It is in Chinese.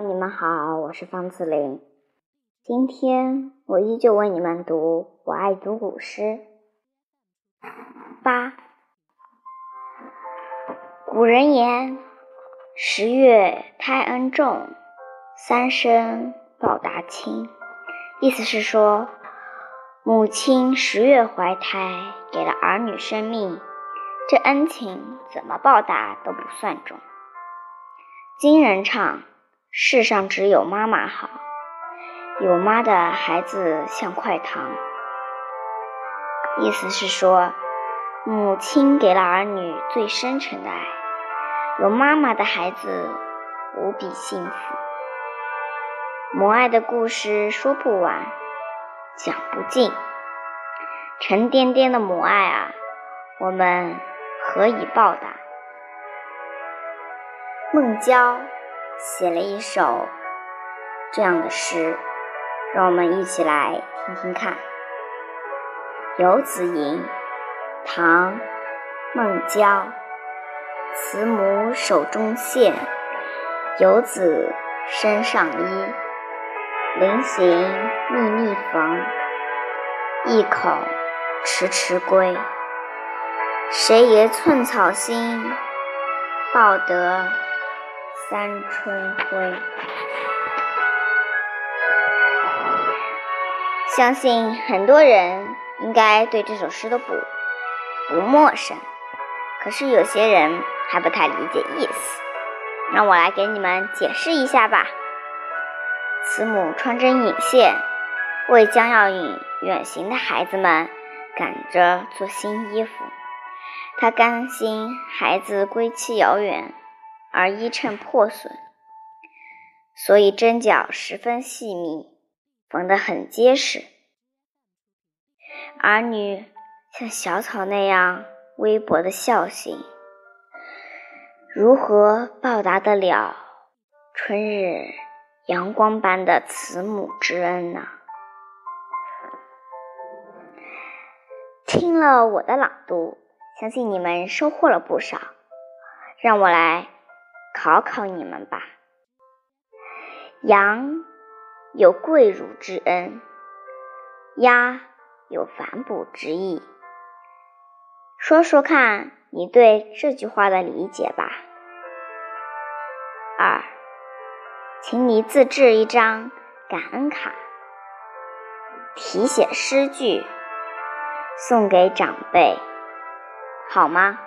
你们好，我是方子林。今天我依旧为你们读《我爱读古诗》八。古人言：“十月胎恩重，三生报答亲。”意思是说，母亲十月怀胎，给了儿女生命，这恩情怎么报答都不算重。今人唱。世上只有妈妈好，有妈的孩子像块糖。意思是说，母亲给了儿女最深沉的爱，有妈妈的孩子无比幸福。母爱的故事说不完，讲不尽，沉甸甸的母爱啊，我们何以报答？孟郊。写了一首这样的诗，让我们一起来听听看。《游子吟》唐·孟郊，慈母手中线，游子身上衣。临行密密缝，意恐迟迟归。谁言寸草心，报得。三春晖，相信很多人应该对这首诗都不不陌生，可是有些人还不太理解意思，让我来给你们解释一下吧。慈母穿针引线，为将要远远行的孩子们赶着做新衣服，她甘心孩子归期遥远。而衣衬破损，所以针脚十分细密，缝得很结实。儿女像小草那样微薄的孝心，如何报答得了春日阳光般的慈母之恩呢？听了我的朗读，相信你们收获了不少。让我来。考考你们吧。羊有跪乳之恩，鸭有反哺之意。说说看你对这句话的理解吧。二，请你自制一张感恩卡，题写诗句，送给长辈，好吗？